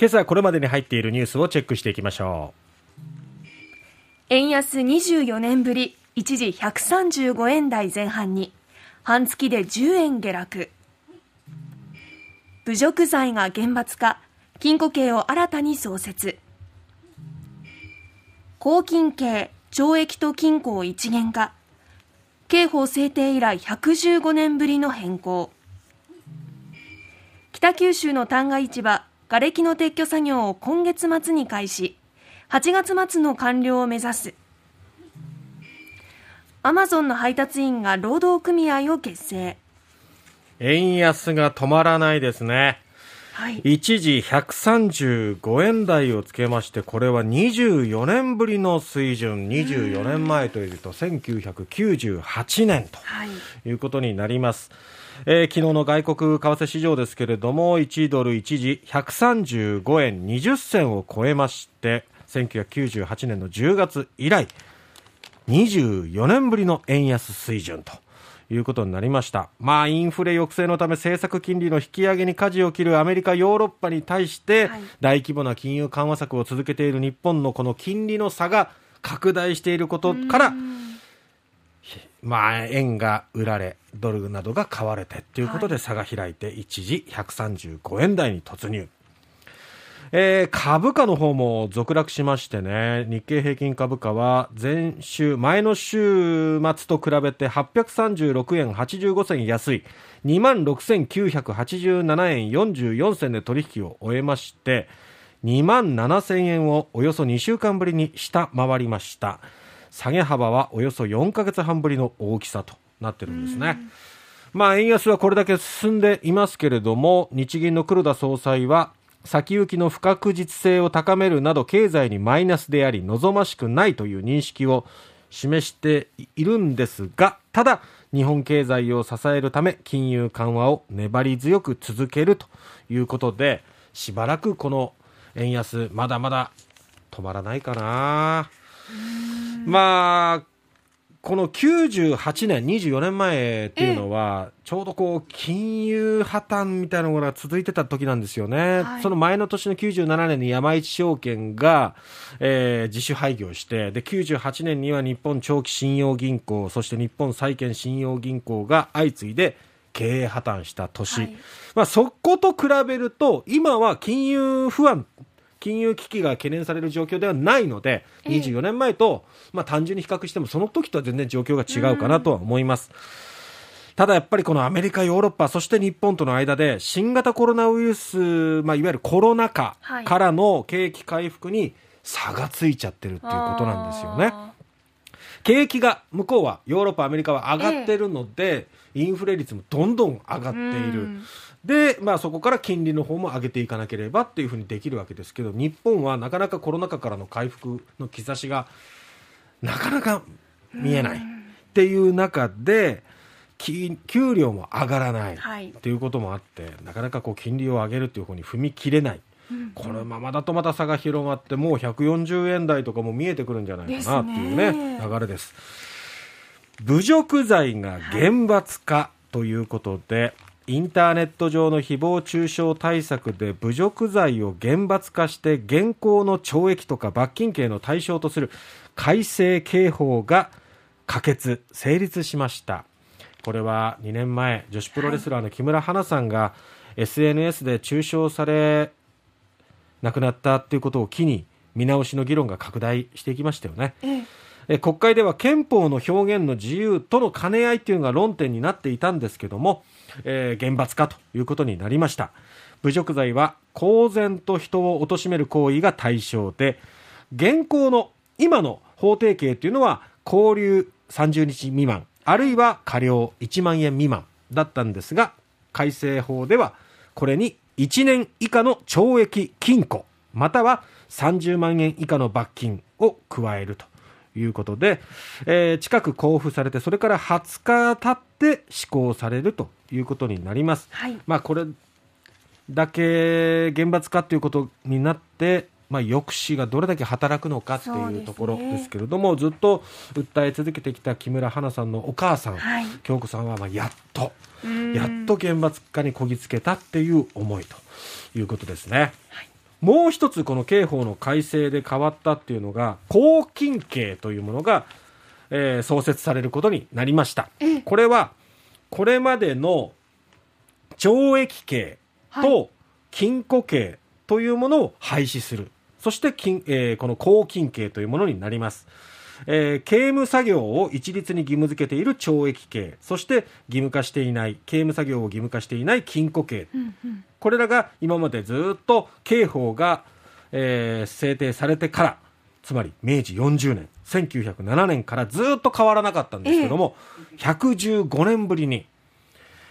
今朝これまでに入っているニュースをチェックしていきましょう。円安24年ぶり一時135円台前半に半月で10円下落。侮辱罪が厳罰化禁錮刑を新たに創設。公金刑懲役と禁錮を一元化。刑法制定以来115年ぶりの変更。北九州の旦過市場瓦礫の撤去作業を今月末に開始。8月末の完了を目指す。アマゾンの配達員が労働組合を結成。円安が止まらないですね。はい、一時135円台をつけまして、これは24年ぶりの水準、24年前というと1998年ということになります。えー、昨日の外国為替市場ですけれども、1ドル一時135円20銭を超えまして、1998年の10月以来、24年ぶりの円安水準ということになりました。まあ、インフレ抑制のため政策金利の引き上げに舵を切るアメリカ、ヨーロッパに対して、大規模な金融緩和策を続けている日本のこの金利の差が拡大していることから、まあ、円が売られ、ドルなどが買われてということで差が開いて、一時135円台に突入。えー、株価の方も続落しましてね、日経平均株価は前週、前の週末と比べて836円85銭安い、26,987円44銭で取引を終えまして、2万7000円をおよそ2週間ぶりに下回りました。下げ幅はおよそ4ヶ月半ぶりの大きさとなってるんですね。まあ、円安はこれだけ進んでいますけれども、日銀の黒田総裁は、先行きの不確実性を高めるなど経済にマイナスであり望ましくないという認識を示しているんですがただ日本経済を支えるため金融緩和を粘り強く続けるということでしばらくこの円安まだまだ止まらないかなまあこの98年、24年前っていうのは、ちょうどこう、金融破綻みたいなのが続いてた時なんですよね。はい、その前の年の97年に山一証券が、えー、自主廃業して、で、98年には日本長期信用銀行、そして日本債券信用銀行が相次いで経営破綻した年。はい、まあ、そこと比べると、今は金融不安金融危機が懸念される状況ではないので、24年前と、まあ、単純に比較しても、その時とは全然状況が違うかなとは思います。ただやっぱりこのアメリカ、ヨーロッパ、そして日本との間で新型コロナウイルス、まあ、いわゆるコロナ禍からの景気回復に差がついちゃってるっていうことなんですよね。景気が向こうはヨーロッパ、アメリカは上がってるので、インフレ率もどんどん上がっている。で、まあ、そこから金利の方も上げていかなければっていうふうにできるわけですけど日本はなかなかコロナ禍からの回復の兆しがなかなか見えないっていう中で給料も上がらないっていうこともあって、なかなかこう金利を上げるっていう方に踏み切れない。このままだとまた差が広がってもう140円台とかも見えてくるんじゃないかなっていうね流れです。侮辱罪が厳罰化ということで、インターネット上の誹謗中傷対策で侮辱罪を厳罰化して現行の懲役とか罰金刑の対象とする改正刑法が可決成立しました。これは2年前女子プロレスラーの木村花さんが SNS で中傷され亡くなったということを機に見直しの議論が拡大していきましたよね、国会では憲法の表現の自由との兼ね合いというのが論点になっていたんですけどもえー、厳罰化ということになりました。侮辱罪は公然と人を貶める行為が対象で現行の今の法定刑というのは拘留30日未満あるいは過料1万円未満だったんですが改正法ではこれに1年以下の懲役禁錮または30万円以下の罰金を加えると。いうことで、えー、近く交付されてそれから20日経って施行されるということになります。はい、まあこれだけ厳罰化ということになって、まあ、抑止がどれだけ働くのかっていうところですけれども、ね、ずっと訴え続けてきた木村花さんのお母さん、はい、京子さんはまあやっとやっと厳罰化にこぎつけたっていう思いということですね。はいもう一つこの刑法の改正で変わったっていうのが拘禁刑というものが、えー創設されることになりました。ええ。これはこれまでの懲役刑と禁錮刑というものを廃止する。そして禁、えーこの拘禁刑というものになります。えー刑務作業を一律に義務付けている懲役刑。そして義務化していない刑務作業を義務化していない禁錮刑。うんうんこれらが今までずっと刑法が、えー制定されてからつまり明治40年1907年からずっと変わらなかったんですけども、115年ぶりに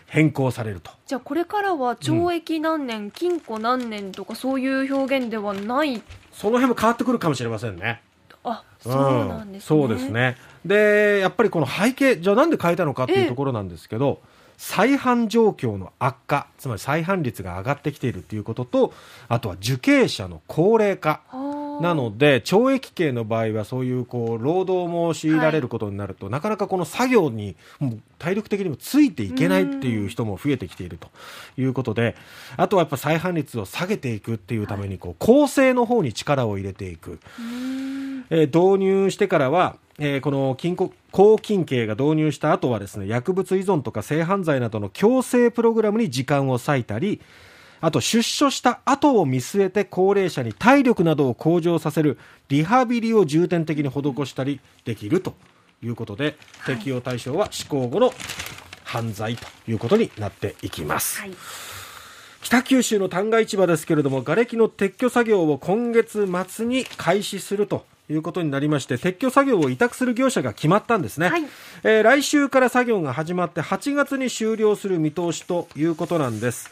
変更されると。じゃあこれからは懲役何年、禁錮何年とかそういう表現ではない？その辺も変わってくるかもしれませんね。あそうなんですね、そうですね。でやっぱりこの背景じゃあなんで変えたのかっていうところなんですけど、再犯状況の悪化つまり再犯率が上がってきているということとあとは受刑者の高齢化はあなので懲役刑の場合はそういうこう労働も強いられることになると、なかなかこの作業にもう体力的にもついていけないっていう人も増えてきているということであとはやっぱ再犯率を下げていくっていうためにこう構成の方に力を入れていく。えー導入してからは、えーこの禁錮拘禁刑が導入した後はですね薬物依存とか性犯罪などの強制プログラムに時間を割いたりあと出所した後を見据えて高齢者に体力などを向上させるリハビリを重点的に施したりできるということで、はい適用対象は施行後の犯罪ということになっていきます。はい北九州の旦過市場ですけれども瓦礫の撤去作業を今月末に開始するということになりまして撤去作業を委託する業者が決まったんですね、はい。えー来週から作業が始まって8月に終了する見通しということなんです、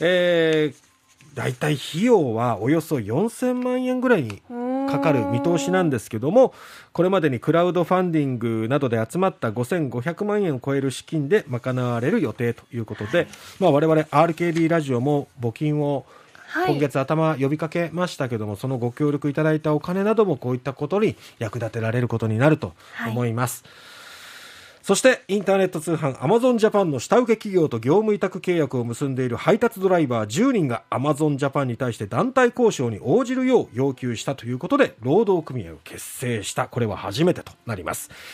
えー、だいたい費用はおよそ4000万円ぐらいにかかる見通しなんですけどもこれまでにクラウドファンディングなどで集まった5500万円を超える資金で賄われる予定ということで、まあ、我々 RKB ラジオも募金をはい。今月頭呼びかけましたけども、そのご協力いただいたお金などもこういったことに役立てられることになると思います。そしてインターネット通販アマゾンジャパンの下請け企業と業務委託契約を結んでいる配達ドライバー10人がアマゾンジャパンに対して団体交渉に応じるよう要求したということで労働組合を結成した。これは初めてとなります